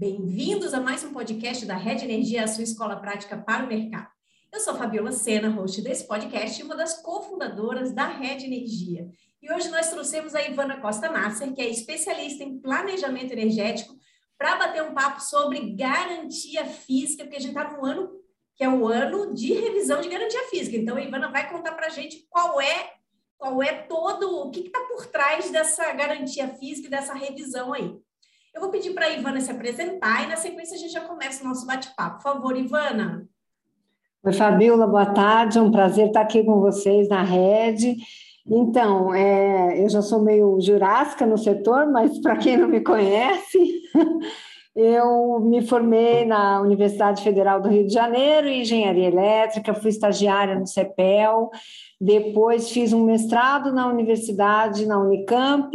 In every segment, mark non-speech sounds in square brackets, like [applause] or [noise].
Bem-vindos a mais um podcast da Rede Energia, a sua escola prática para o mercado. Eu sou Fabiola Sena, host desse podcast e uma das cofundadoras da Rede Energia. E hoje nós trouxemos a Ivana Costa Nasser, que é especialista em planejamento energético, para bater um papo sobre garantia física, porque a gente está no ano que é o ano de revisão de garantia física. Então, a Ivana vai contar para a gente qual é qual é todo o que está por trás dessa garantia física e dessa revisão aí. Eu vou pedir para a Ivana se apresentar e na sequência a gente já começa o nosso bate-papo. Por favor, Ivana. Oi, Fabiola, boa tarde. É um prazer estar aqui com vocês na rede. Então, é, eu já sou meio jurássica no setor, mas para quem não me conhece, [laughs] eu me formei na Universidade Federal do Rio de Janeiro em Engenharia Elétrica, fui estagiária no CEPEL, depois fiz um mestrado na universidade, na Unicamp,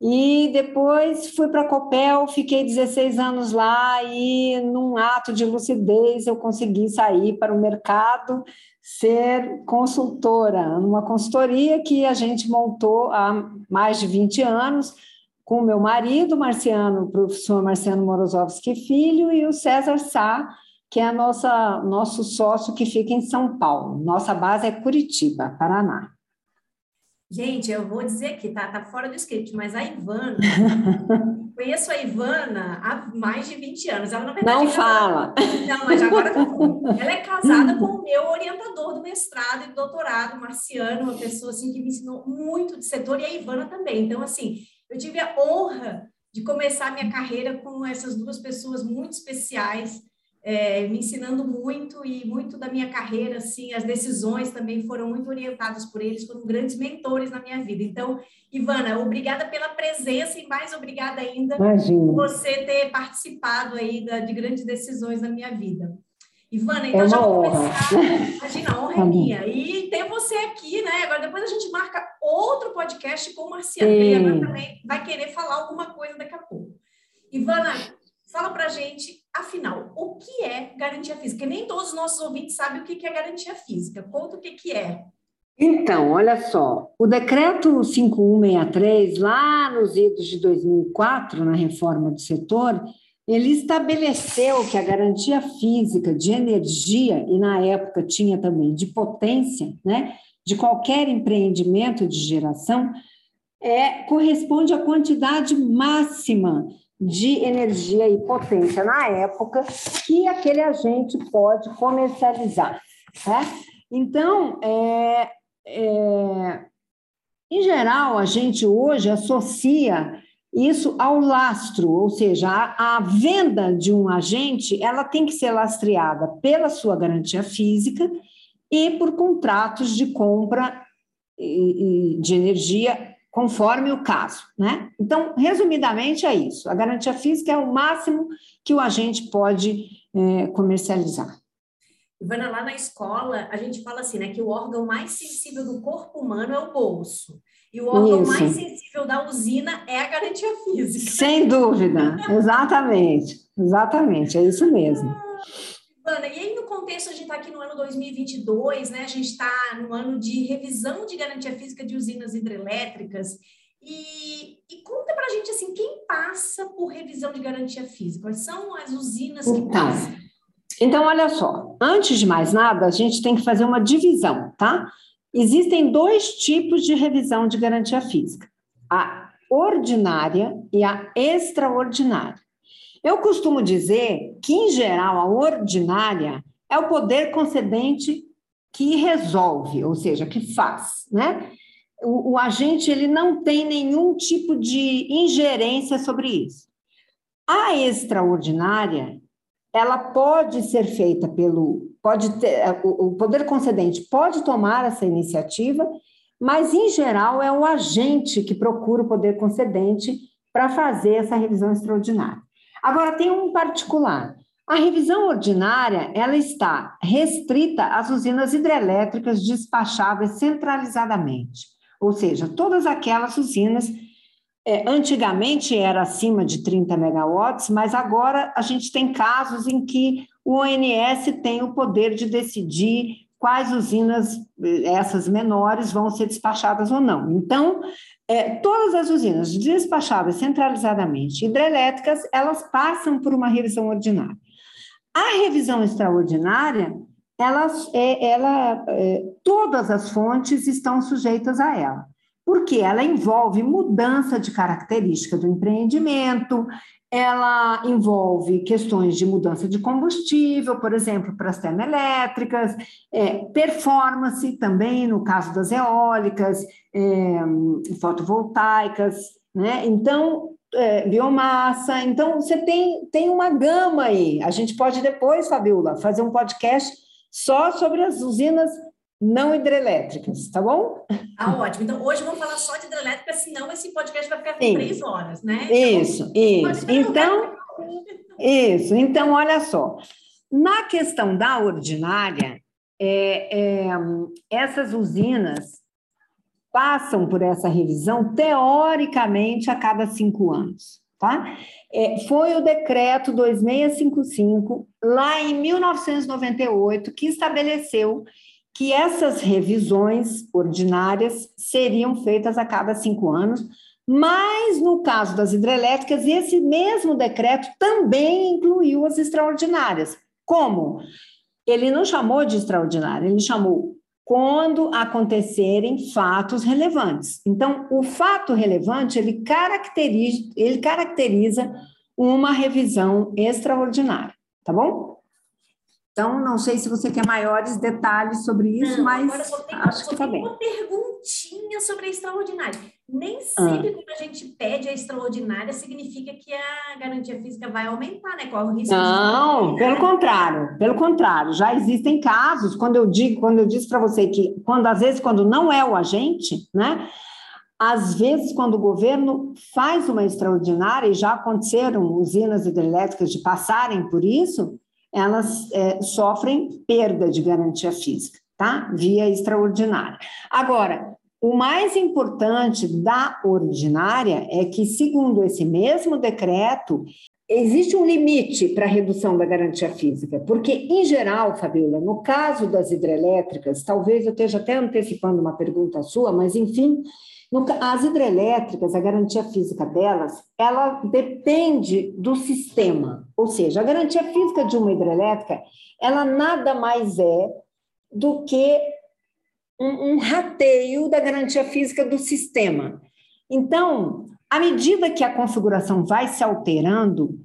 e depois fui para a Copel, fiquei 16 anos lá e, num ato de lucidez, eu consegui sair para o mercado, ser consultora, numa consultoria que a gente montou há mais de 20 anos, com meu marido, Marciano, o professor Marciano Morozovski Filho, e o César Sá, que é nossa, nosso sócio que fica em São Paulo. Nossa base é Curitiba, Paraná. Gente, eu vou dizer aqui, tá, tá fora do script, mas a Ivana, [laughs] conheço a Ivana há mais de 20 anos. Ela, na verdade, não é fala. Não, mas agora ela é casada com o [laughs] meu orientador do mestrado e doutorado, Marciano, uma pessoa assim que me ensinou muito de setor, e a Ivana também. Então, assim, eu tive a honra de começar minha carreira com essas duas pessoas muito especiais é, me ensinando muito e muito da minha carreira, assim, as decisões também foram muito orientadas por eles, foram grandes mentores na minha vida. Então, Ivana, obrigada pela presença e mais obrigada ainda Imagina. por você ter participado aí da, de grandes decisões na minha vida. Ivana, então é já vou começar. Imagina, a honra é tá minha. E ter você aqui, né? Agora, depois a gente marca outro podcast com o Marciano, que também vai querer falar alguma coisa daqui a pouco. Ivana, Fala para gente, afinal, o que é garantia física? Nem todos os nossos ouvintes sabem o que é garantia física. Conta o que, que é. Então, olha só, o decreto 5163, lá nos idos de 2004, na reforma do setor, ele estabeleceu que a garantia física de energia, e na época tinha também de potência, né, de qualquer empreendimento de geração, é, corresponde à quantidade máxima de energia e potência na época que aquele agente pode comercializar. Tá? Então, é, é, em geral, a gente hoje associa isso ao lastro, ou seja, a, a, venda de um agente ela tem que ser lastreada pela sua garantia física e por contratos de compra de energia conforme o caso, né? Então, resumidamente é isso. A garantia física é o máximo que o agente pode é, comercializar. Ivana, lá na escola, a gente fala assim, né, que o órgão mais sensível do corpo humano é o bolso. E o órgão isso. mais sensível da usina é a garantia física. Sem dúvida, [laughs] exatamente, exatamente, é isso mesmo. Ana, e aí no contexto, a gente está aqui no ano 2022, né? A gente está no ano de revisão de garantia física de usinas hidrelétricas. E, e conta para a gente, assim, quem passa por revisão de garantia física? Quais são as usinas que então, passam? Então, olha só, antes de mais nada, a gente tem que fazer uma divisão, tá? Existem dois tipos de revisão de garantia física: a ordinária e a extraordinária. Eu costumo dizer que, em geral, a ordinária é o poder concedente que resolve, ou seja, que faz, né? O, o, agente ele não tem nenhum tipo de ingerência sobre isso. A extraordinária, ela pode ser feita pelo, pode ter, o, o poder concedente pode tomar essa iniciativa, mas em geral é o agente que procura o poder concedente para fazer essa revisão extraordinária. Agora, tem um particular. A revisão ordinária, ela está restrita às usinas hidrelétricas despacháveis centralizadamente, ou seja, todas aquelas usinas, é, antigamente era acima de 30 megawatts, mas agora a gente tem casos em que o ONS tem o poder de decidir quais usinas, essas menores, vão ser despachadas ou não. Então, é, todas as usinas despachadas centralizadamente hidrelétricas, elas passam por uma revisão ordinária. A revisão extraordinária, elas, é, ela, é, todas as fontes estão sujeitas a ela, porque ela envolve mudança de característica do empreendimento, ela envolve questões de mudança de combustível, por exemplo, para as termoelétricas, é, performance também, no caso das eólicas, é, fotovoltaicas, né? Então, é, biomassa. Então, você tem, tem uma gama aí. A gente pode depois, Fabiola, fazer um podcast só sobre as usinas não hidrelétricas, tá bom? Ah, ótimo. Então, hoje vamos falar só de hidrelétrica, senão esse podcast vai ficar com três horas, né? Isso, então, isso. Então, isso. Então, olha só. Na questão da ordinária, é, é, essas usinas passam por essa revisão, teoricamente, a cada cinco anos. Tá? É, foi o decreto 2655, lá em 1998, que estabeleceu que essas revisões ordinárias seriam feitas a cada cinco anos, mas no caso das hidrelétricas, esse mesmo decreto também incluiu as extraordinárias. Como? Ele não chamou de extraordinária, ele chamou quando acontecerem fatos relevantes. Então, o fato relevante, ele caracteriza, ele caracteriza uma revisão extraordinária, tá bom? Então, não sei se você quer maiores detalhes sobre isso, não, mas agora só tem, acho só que tá bem. uma perguntinha sobre a extraordinária. Nem ah. sempre ah. quando a gente pede a extraordinária significa que a garantia física vai aumentar, né? Qual o risco? Não, pelo contrário, pelo contrário. Já existem casos, quando eu digo, quando eu disse para você que quando às vezes quando não é o agente, né? Às vezes, quando o governo faz uma extraordinária, e já aconteceram usinas hidrelétricas de passarem por isso, elas é, sofrem perda de garantia física, tá? Via extraordinária. Agora, o mais importante da ordinária é que, segundo esse mesmo decreto, existe um limite para a redução da garantia física, porque, em geral, Fabiola, no caso das hidrelétricas, talvez eu esteja até antecipando uma pergunta sua, mas, enfim, as hidrelétricas, a garantia física delas, ela depende do sistema. Ou seja, a garantia física de uma hidrelétrica, ela nada mais é do que um, um rateio da garantia física do sistema. Então, à medida que a configuração vai se alterando,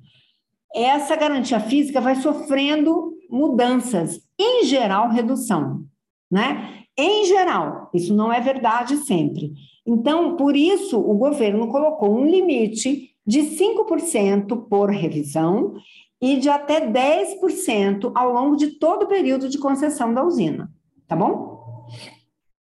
essa garantia física vai sofrendo mudanças, em geral, redução, né? Em geral, isso não é verdade sempre. Então, por isso, o governo colocou um limite de 5% por revisão e de até 10% ao longo de todo o período de concessão da usina. Tá bom?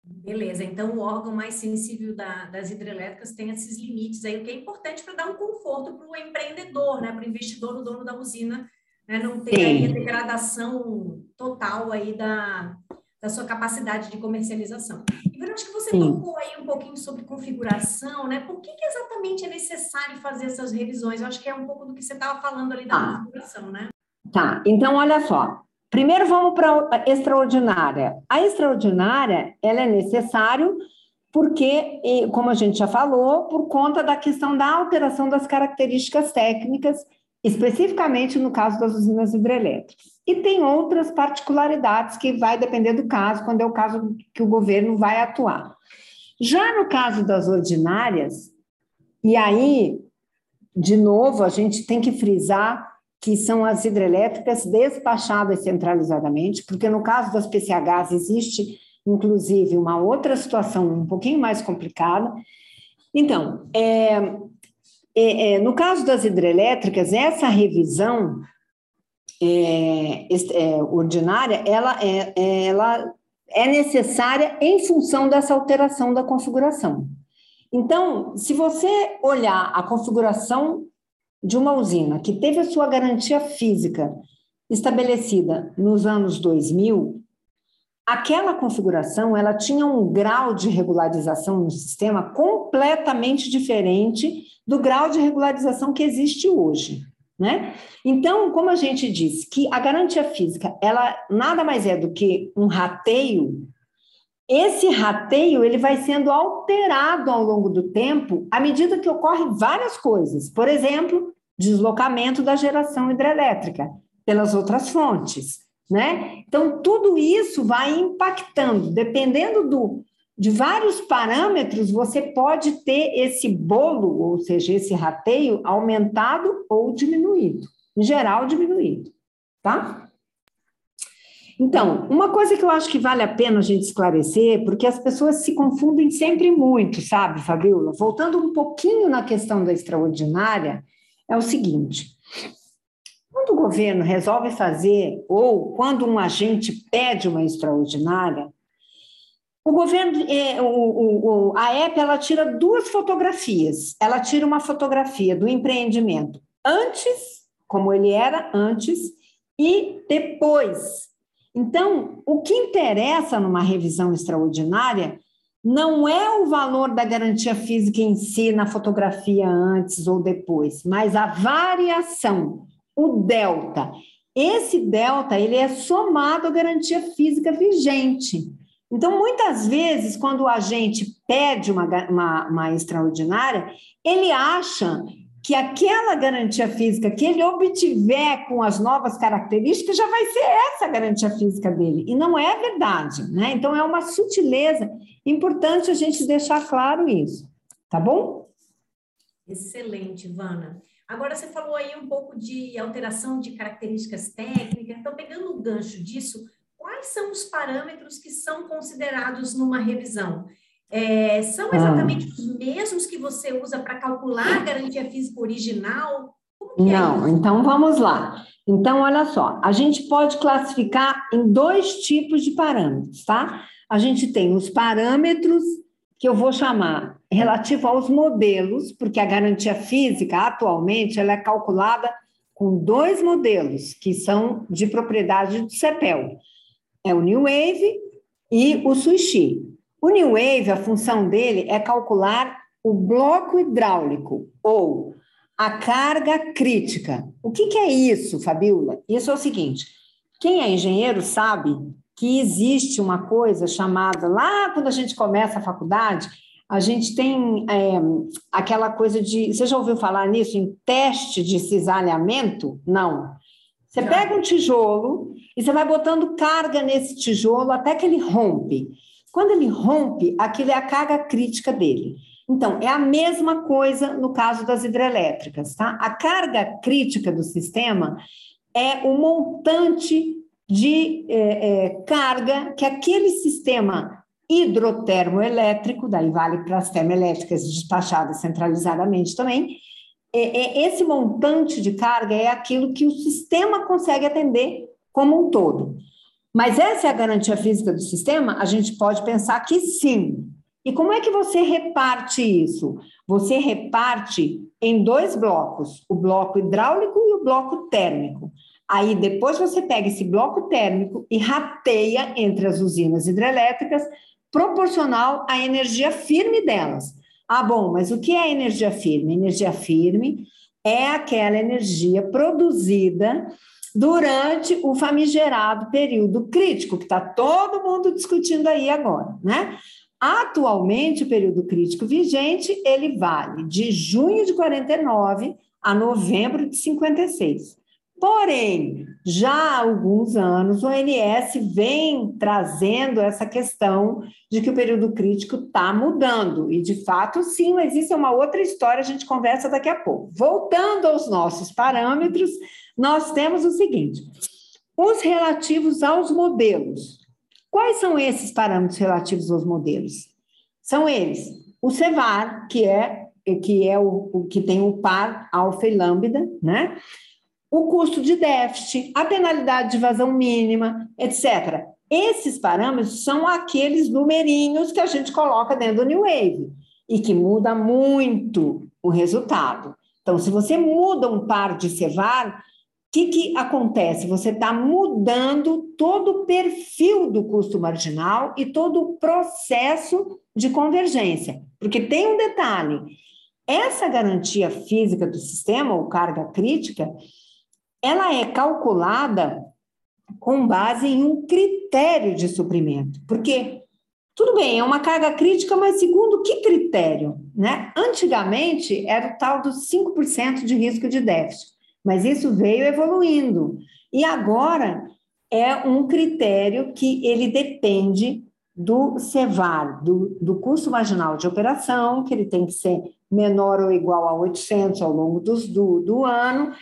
Beleza, então o órgão mais sensível da, das hidrelétricas tem esses limites aí, o que é importante para dar um conforto para o empreendedor, né, para o investidor, o dono da usina, né, não ter aí a degradação total aí da, da sua capacidade de comercialização. E eu acho que você Sim. tocou aí um pouquinho sobre configuração, né? Por que, que, exatamente é necessário fazer essas revisões? Eu acho que é um pouco do que você estava falando ali da ah. configuração, né? Tá, então olha só. Primeiro vamos para a extraordinária. A extraordinária, ela é necessário porque, como a gente já falou, por conta da questão da alteração das características técnicas, especificamente no caso das usinas hidrelétricas. E tem outras particularidades que vai depender do caso, quando é o caso que o governo vai atuar. Já no caso das ordinárias, e aí, de novo, a gente tem que frisar que são as hidrelétricas despachadas centralizadamente, porque no caso das PCHs existe, inclusive, uma outra situação um pouquinho mais complicada. Então, é, é, é, no caso das hidrelétricas, essa revisão é, é, ordinária, ela é, ela é necessária em função dessa alteração da configuração. Então, se você olhar a configuração de uma usina que teve a sua garantia física estabelecida nos anos 2000, aquela configuração ela tinha um grau de regularização no sistema completamente diferente do grau de regularização que existe hoje. Né? Então, como a gente disse que a garantia física ela nada mais é do que um rateio, esse rateio ele vai sendo alterado ao longo do tempo à medida que ocorrem várias coisas. Por exemplo, deslocamento da geração hidrelétrica pelas outras fontes, né? Então tudo isso vai impactando, dependendo do de vários parâmetros, você pode ter esse bolo, ou seja, esse rateio aumentado ou diminuído. Em geral, diminuído, tá? Então, uma coisa que eu acho que vale a pena a gente esclarecer, porque as pessoas se confundem sempre muito, sabe, Fabiola? Voltando um pouquinho na questão da extraordinária, é o seguinte: quando o governo resolve fazer, ou quando um agente pede uma extraordinária, o governo, é, o, o, a EP, ela tira duas fotografias. Ela tira uma fotografia do empreendimento antes, como ele era antes, e depois. Então, o que interessa numa revisão extraordinária não é o valor da garantia física em si na fotografia antes ou depois, mas a variação, o delta. Esse delta ele é somado à garantia física vigente. Então, muitas vezes, quando o agente pede uma, uma, uma extraordinária, ele acha que aquela garantia física que ele obtiver com as novas características já vai ser essa garantia física dele. E não é verdade, né? Então é uma sutileza importante a gente deixar claro isso, tá bom? Excelente, Ivana. Agora você falou aí um pouco de alteração de características técnicas. Então, pegando o gancho disso, quais são os parâmetros que são considerados numa revisão? É, são ah. exatamente ah. os mesmos que você usa para calcular a garantia física original? É Não, é então vamos lá. Então, olha só, a gente pode classificar em dois tipos de parâmetros, tá? A gente tem os parâmetros que eu vou chamar relativo aos modelos, porque a garantia física atualmente ela é calculada com dois modelos que são de propriedade do CEPEL é o New Wave e o Sushi. O New Wave, a função dele é calcular o bloco hidráulico ou a carga crítica. O que, que é isso, Fabiola? Isso é o seguinte: quem é engenheiro sabe que existe uma coisa chamada, lá quando a gente começa a faculdade, a gente tem é, aquela coisa de. Você já ouviu falar nisso, em teste de cisalhamento? Não. Você pega um tijolo e você vai botando carga nesse tijolo até que ele rompe. Quando ele rompe, aquilo é a carga crítica dele. Então, é a mesma coisa no caso das hidrelétricas, tá? A carga crítica do sistema é o montante de é, é, carga que aquele sistema hidrotermoelétrico, daí vale para as termoelétricas despachadas centralizadamente também, é, é, esse montante de carga é aquilo que o sistema consegue atender como um todo. Mas essa é a garantia física do sistema? A gente pode pensar que sim. E como é que você reparte isso? Você reparte em dois blocos, o bloco hidráulico e o bloco térmico. Aí depois você pega esse bloco térmico e rateia entre as usinas hidrelétricas proporcional à energia firme delas. Ah, bom, mas o que é energia firme? Energia firme é aquela energia produzida durante o famigerado período crítico, que está todo mundo discutindo aí agora, né? Atualmente, o período crítico vigente, ele vale de junho de 49 a novembro de 56. Porém, já há alguns anos, o ONS vem trazendo essa questão de que o período crítico está mudando. E, de fato, sim, existe uma outra história, a gente conversa daqui a pouco. Voltando aos nossos parâmetros, nós temos o seguinte: os relativos aos modelos. Quais são esses parâmetros relativos aos modelos? São eles: o CEVAR, que é, que é o que tem o par alfa e lambda, né? O custo de déficit, a penalidade de vazão mínima, etc. Esses parâmetros são aqueles numerinhos que a gente coloca dentro do New Wave e que muda muito o resultado. Então, se você muda um par de cevar, o que, que acontece? Você está mudando todo o perfil do custo marginal e todo o processo de convergência. Porque tem um detalhe: essa garantia física do sistema, ou carga crítica, ela é calculada com base em um critério de suprimento. Porque Tudo bem, é uma carga crítica, mas segundo que critério? Né? Antigamente era o tal dos 5% de risco de déficit, mas isso veio evoluindo. E agora é um critério que ele depende do CEVAR, do, do custo marginal de operação, que ele tem que ser menor ou igual a 800 ao longo dos, do, do ano,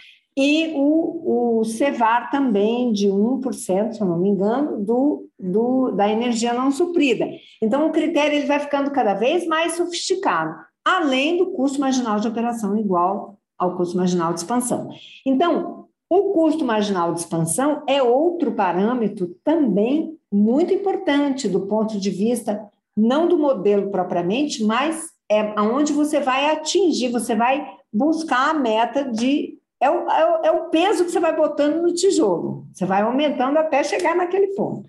e o, o CEVAR também de 1%, se eu não me engano, do, do, da energia não suprida. Então, o critério ele vai ficando cada vez mais sofisticado, além do custo marginal de operação igual ao custo marginal de expansão. Então, o custo marginal de expansão é outro parâmetro também muito importante do ponto de vista não do modelo propriamente, mas é aonde você vai atingir, você vai buscar a meta de é o, é, o, é o peso que você vai botando no tijolo. Você vai aumentando até chegar naquele ponto.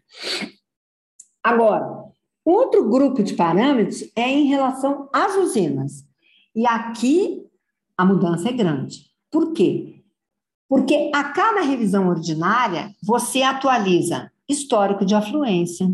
Agora, outro grupo de parâmetros é em relação às usinas. E aqui a mudança é grande. Por quê? Porque a cada revisão ordinária, você atualiza histórico de afluência,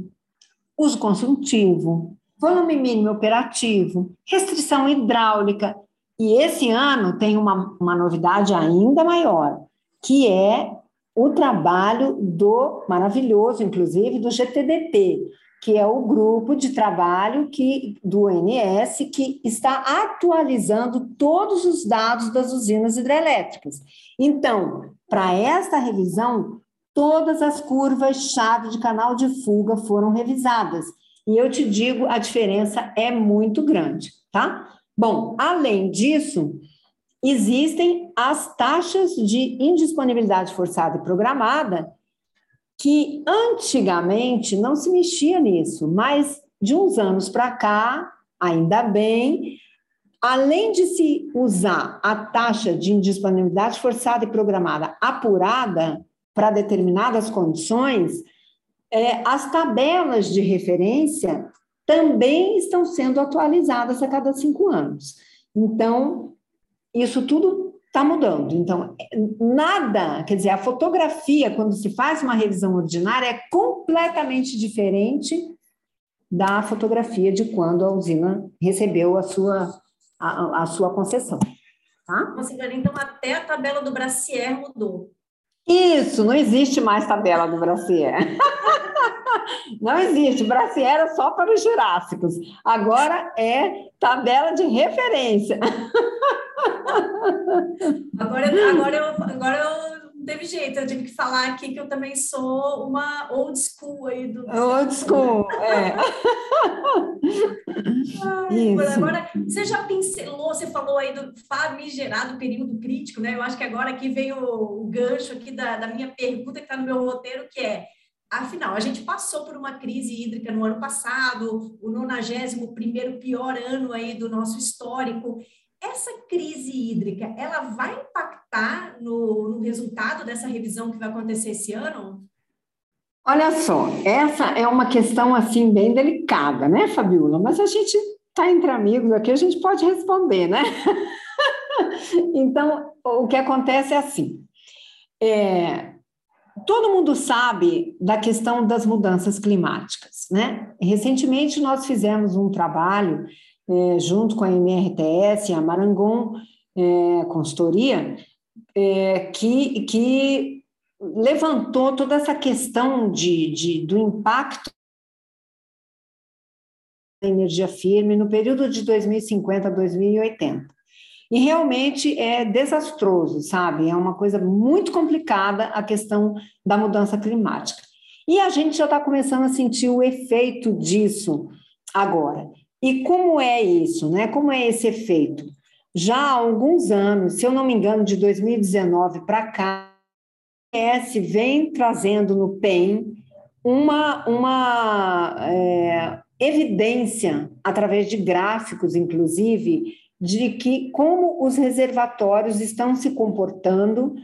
uso consultivo, volume mínimo operativo, restrição hidráulica, e esse ano tem uma, uma novidade ainda maior, que é o trabalho do maravilhoso, inclusive, do GTDT, que é o grupo de trabalho que do ONS que está atualizando todos os dados das usinas hidrelétricas. Então, para esta revisão, todas as curvas-chave de canal de fuga foram revisadas. E eu te digo, a diferença é muito grande, tá? Bom, além disso, existem as taxas de indisponibilidade forçada e programada, que antigamente não se mexia nisso, mas de uns anos para cá, ainda bem, além de se usar a taxa de indisponibilidade forçada e programada apurada para determinadas condições, é, as tabelas de referência também estão sendo atualizadas a cada cinco anos. Então, isso tudo está mudando. Então, nada, quer dizer, a fotografia, quando se faz uma revisão ordinária, é completamente diferente da fotografia de quando a usina recebeu a sua, a, a sua concessão. Tá? Então, até a tabela do Bracier mudou. Isso, não existe mais tabela do Bracier. [laughs] Não existe. Braciera era só para os jurássicos. Agora é tabela de referência. Agora, agora, eu, agora eu não teve jeito, eu tive que falar aqui que eu também sou uma old school aí do. Old school, é. [laughs] Ai, agora, você já pincelou, você falou aí do famigerado período crítico, né? Eu acho que agora aqui vem o, o gancho aqui da, da minha pergunta que está no meu roteiro, que é Afinal, a gente passou por uma crise hídrica no ano passado, o 91 primeiro pior ano aí do nosso histórico. Essa crise hídrica, ela vai impactar no, no resultado dessa revisão que vai acontecer esse ano? Olha só, essa é uma questão assim bem delicada, né, Fabiola? Mas a gente está entre amigos aqui, a gente pode responder, né? [laughs] então, o que acontece é assim: é, todo mundo sabe da questão das mudanças climáticas, né? Recentemente nós fizemos um trabalho é, junto com a MRTS, a Marangon é, Consultoria, é, que, que levantou toda essa questão de, de, do impacto da energia firme no período de 2050 a 2080. E realmente é desastroso, sabe? É uma coisa muito complicada a questão da mudança climática. E a gente já está começando a sentir o efeito disso agora. E como é isso, né? Como é esse efeito? Já há alguns anos, se eu não me engano, de 2019 para cá, a S vem trazendo no PEN uma, uma é, evidência, através de gráficos, inclusive, de que como os reservatórios estão se comportando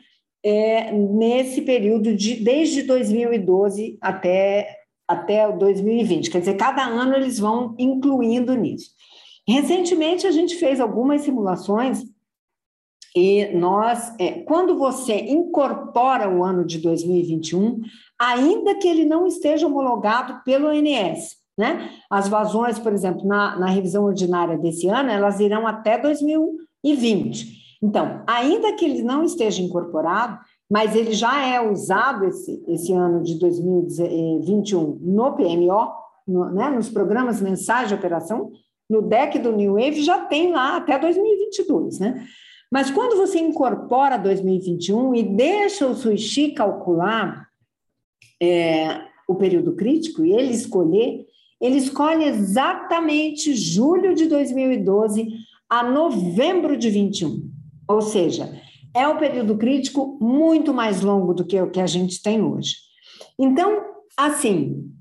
é, nesse período de desde 2012 até até 2020, quer dizer, cada ano eles vão incluindo nisso. Recentemente a gente fez algumas simulações e nós, é, quando você incorpora o ano de 2021, ainda que ele não esteja homologado pelo ONS, né? As vazões, por exemplo, na, na revisão ordinária desse ano, elas irão até 2020. Então, ainda que ele não esteja incorporado, mas ele já é usado esse, esse ano de 2021 no PMO, no, né, nos programas mensais de operação, no deck do New Wave já tem lá até 2022, né? Mas quando você incorpora 2021 e deixa o Suishi calcular é, o período crítico e ele escolher, ele escolhe exatamente julho de 2012 a novembro de 21. Ou seja, é um período crítico muito mais longo do que o que a gente tem hoje. Então, assim,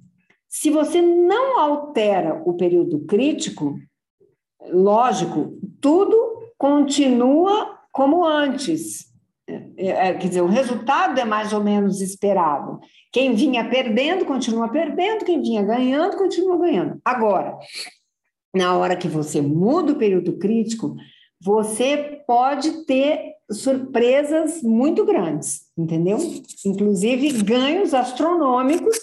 se você não altera o período crítico, lógico, tudo continua como antes. É, é, quer dizer, o resultado é mais ou menos esperado. Quem vinha perdendo, continua perdendo, quem vinha ganhando, continua ganhando. Agora, na hora que você muda o período crítico, você pode ter surpresas muito grandes, entendeu? Inclusive ganhos astronômicos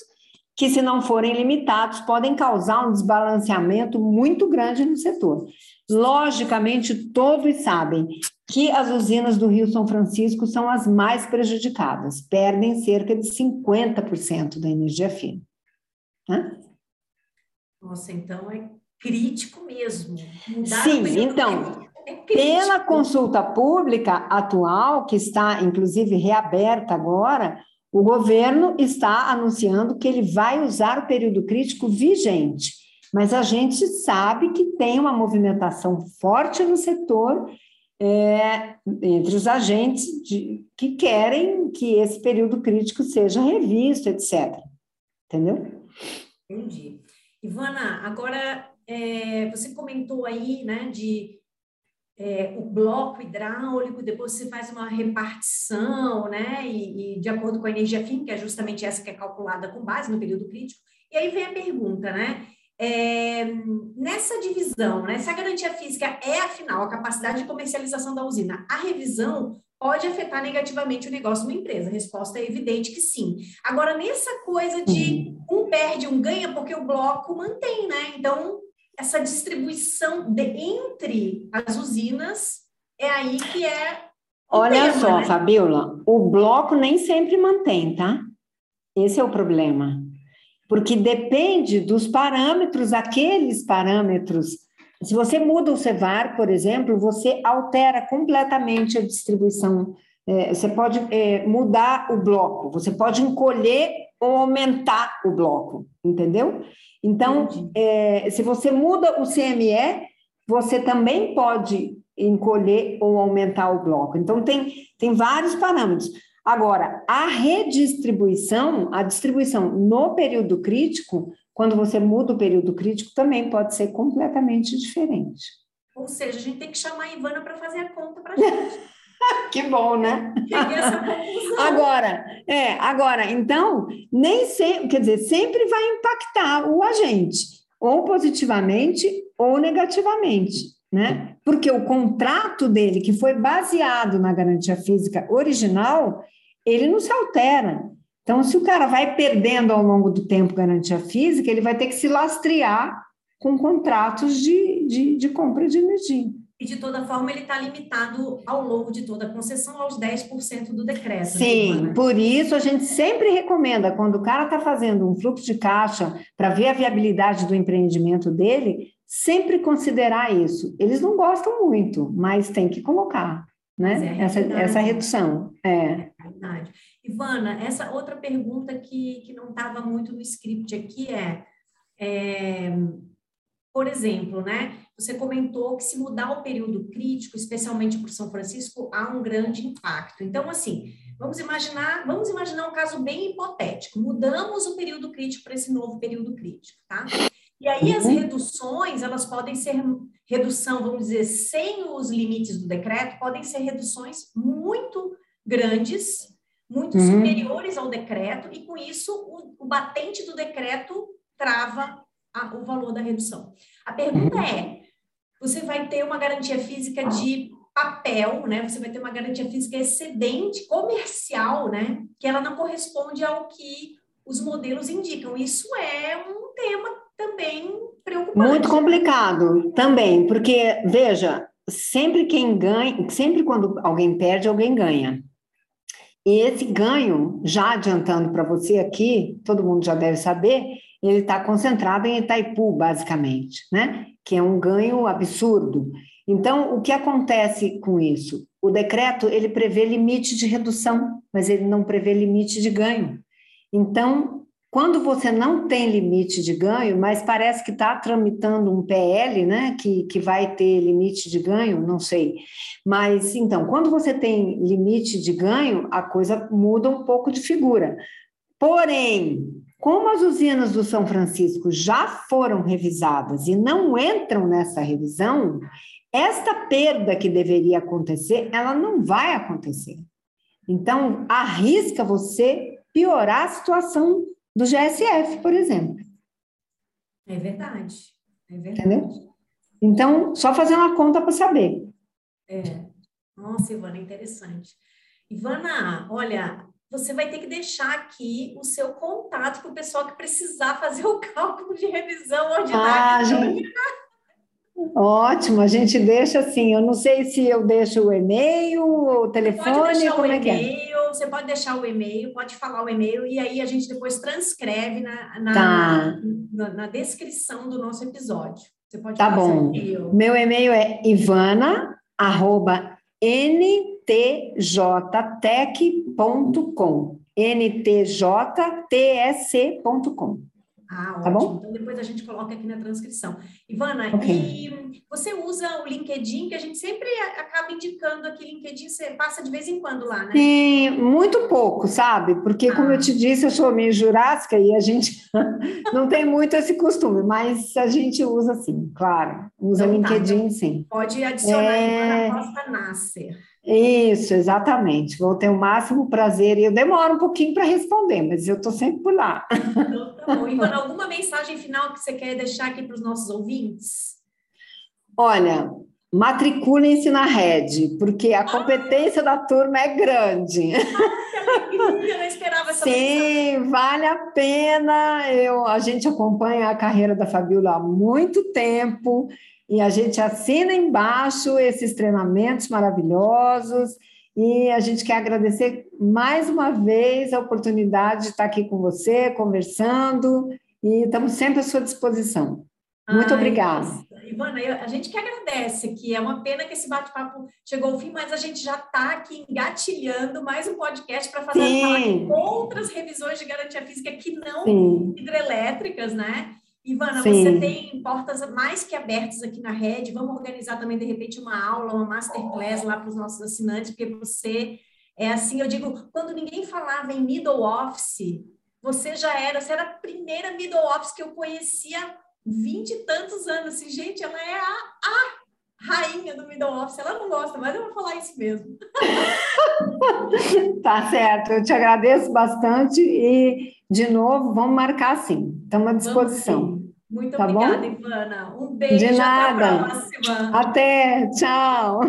que, se não forem limitados, podem causar um desbalanceamento muito grande no setor. Logicamente, todos sabem que as usinas do Rio São Francisco são as mais prejudicadas, perdem cerca de 50% da energia fina. Nossa, então é crítico mesmo. Mudar Sim, então, pela consulta pública atual, que está inclusive reaberta agora, o governo está anunciando que ele vai usar o período crítico vigente. Mas a gente sabe que tem uma movimentação forte no setor é, entre os agentes de, que querem que esse período crítico seja revisto, etc. Entendeu? Entendi. Ivana, agora é, você comentou aí, né, de é, o bloco hidráulico, depois você faz uma repartição, né, e, e, de acordo com a energia fim, que é justamente essa que é calculada com base no período crítico. E aí vem a pergunta, né, é, nessa divisão, né, se a garantia física é, afinal, a capacidade de comercialização da usina, a revisão pode afetar negativamente o negócio de uma empresa? A resposta é evidente que sim. Agora, nessa coisa de um perde, um ganha, porque o bloco mantém, né? Então, essa distribuição de, entre as usinas é aí que é. Olha tema, só, né? Fabiola, o bloco nem sempre mantém, tá? Esse é o problema. Porque depende dos parâmetros, aqueles parâmetros. Se você muda o CEVAR, por exemplo, você altera completamente a distribuição. É, você pode é, mudar o bloco, você pode encolher ou aumentar o bloco, entendeu? Então, é, se você muda o CME, você também pode encolher ou aumentar o bloco. Então, tem, tem vários parâmetros. Agora, a redistribuição, a distribuição no período crítico, quando você muda o período crítico, também pode ser completamente diferente. Ou seja, a gente tem que chamar a Ivana para fazer a conta para a gente. [laughs] [laughs] que bom, né? agora, é, agora, então, nem sempre, quer dizer, sempre vai impactar o agente, ou positivamente ou negativamente, né? Porque o contrato dele, que foi baseado na garantia física original, ele não se altera. Então, se o cara vai perdendo ao longo do tempo garantia física, ele vai ter que se lastrear com contratos de, de, de compra de energia e de toda forma ele está limitado ao longo de toda a concessão aos 10% do decreto. Né, Sim, né? por isso a gente sempre recomenda, quando o cara está fazendo um fluxo de caixa para ver a viabilidade do empreendimento dele, sempre considerar isso. Eles não gostam muito, mas tem que colocar. Né? É essa, essa redução. É. é verdade. Ivana, essa outra pergunta que, que não estava muito no script aqui é, é por exemplo, né? Você comentou que se mudar o período crítico, especialmente para o São Francisco, há um grande impacto. Então, assim, vamos imaginar, vamos imaginar um caso bem hipotético. Mudamos o período crítico para esse novo período crítico, tá? E aí as uhum. reduções, elas podem ser redução, vamos dizer, sem os limites do decreto, podem ser reduções muito grandes, muito uhum. superiores ao decreto, e com isso o, o batente do decreto trava a, o valor da redução. A pergunta uhum. é: você vai ter uma garantia física de papel, né? Você vai ter uma garantia física excedente comercial, né? Que ela não corresponde ao que os modelos indicam. Isso é um tema também preocupante. Muito complicado também, porque, veja, sempre quem ganha, sempre quando alguém perde, alguém ganha. E esse ganho, já adiantando para você aqui, todo mundo já deve saber, ele está concentrado em Itaipu, basicamente, né? Que é um ganho absurdo. Então, o que acontece com isso? O decreto ele prevê limite de redução, mas ele não prevê limite de ganho. Então, quando você não tem limite de ganho, mas parece que está tramitando um PL, né, que, que vai ter limite de ganho, não sei. Mas, então, quando você tem limite de ganho, a coisa muda um pouco de figura. Porém, como as usinas do São Francisco já foram revisadas e não entram nessa revisão, esta perda que deveria acontecer, ela não vai acontecer. Então, arrisca você piorar a situação do GSF, por exemplo. É verdade. É verdade. Entendeu? Então, só fazer uma conta para saber. É. Nossa, Ivana, interessante. Ivana, olha, você vai ter que deixar aqui o seu contato para o pessoal que precisar fazer o cálculo de revisão ordinária. Ah, gente... Ótimo, a gente deixa assim. Eu não sei se eu deixo o e-mail, o telefone, pode deixar como o é que é? e-mail, Você pode deixar o e-mail, pode falar o e-mail, e aí a gente depois transcreve na, na, Tá. na, na descrição do nosso episódio. Você pode Tá bom. e-mail. Meu e-mail é ivana, arroba, ntjtec.com. ntjtsc.com. Ah, Tá bom? Então depois a gente coloca aqui na transcrição. Ivana, Ok. e você usa o LinkedIn, que a gente sempre acaba indicando aqui, LinkedIn você passa de vez em quando lá, né? Sim, muito pouco, sabe? Porque, como Ah. eu te disse, eu sou meio jurássica e a gente [laughs] não tem muito esse costume, mas a gente usa sim, claro. Usa Então tá, LinkedIn, sim. Pode adicionar É. Ivana Costa Nasser. Isso, exatamente. Vou ter o máximo prazer e eu demoro um pouquinho para responder, mas eu estou sempre por lá. Então tá bom. Ivana, alguma mensagem final que você quer deixar aqui para os nossos ouvintes? Olha, matriculem-se na rede, porque a competência da turma é grande. Que alegria, eu não esperava essa mensagem. Sim, vale a pena. Eu, a gente acompanha a carreira da Fabiola há muito tempo e a gente assina embaixo esses treinamentos maravilhosos. E a gente quer agradecer mais uma vez a oportunidade de estar aqui com você, conversando, e estamos sempre à sua disposição. Muito Ai, obrigada. nossa. Ivana, eu- a gente que agradece, que é uma pena que esse bate-papo chegou ao fim, mas a gente já está aqui engatilhando mais um podcast para fazer falar de outras revisões de garantia física que não Sim, hidrelétricas, né? Ivana, Sim. você tem portas mais que abertas aqui na rede. Vamos organizar também, de repente, uma aula, uma masterclass lá para os nossos assinantes, porque você é assim, eu digo, quando ninguém falava em middle office, você já era, você era a primeira middle office que eu conhecia há vinte e tantos anos. Assim, gente, ela é a, a rainha do middle office. Ela não gosta, mas eu vou falar isso mesmo. [laughs] tá certo. Eu te agradeço bastante e, de novo, vamos marcar sim. Estamos à disposição. Muito Tá obrigada, bom? Ivana. Um beijo, De até nada. a próxima. Até, tchau.